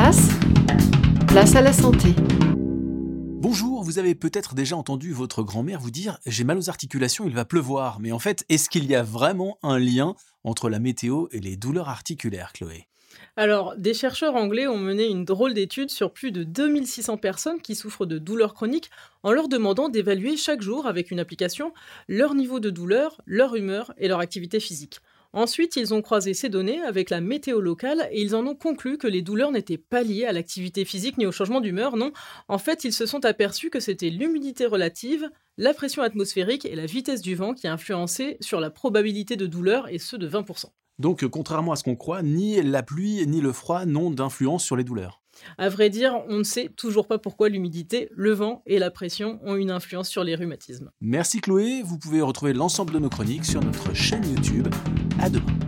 place, place à la santé. Bonjour, vous avez peut-être déjà entendu votre grand-mère vous dire j'ai mal aux articulations, il va pleuvoir. Mais en fait, est-ce qu'il y a vraiment un lien entre la météo et les douleurs articulaires, Chloé? Alors, des chercheurs anglais ont mené une drôle d'étude sur plus de 2600 personnes qui souffrent de douleurs chroniques en leur demandant d'évaluer chaque jour avec une application leur niveau de douleur, leur humeur et leur activité physique. Ensuite, ils ont croisé ces données avec la météo locale et ils en ont conclu que les douleurs n'étaient pas liées à l'activité physique ni au changement d'humeur, non. En fait, ils se sont aperçus que c'était l'humidité relative, la pression atmosphérique et la vitesse du vent qui influençaient sur la probabilité de douleur et ce de 20%. Donc, euh, contrairement à ce qu'on croit, ni la pluie ni le froid n'ont d'influence sur les douleurs. À vrai dire, on ne sait toujours pas pourquoi l'humidité, le vent et la pression ont une influence sur les rhumatismes. Merci Chloé, vous pouvez retrouver l'ensemble de nos chroniques sur notre chaîne YouTube. À demain.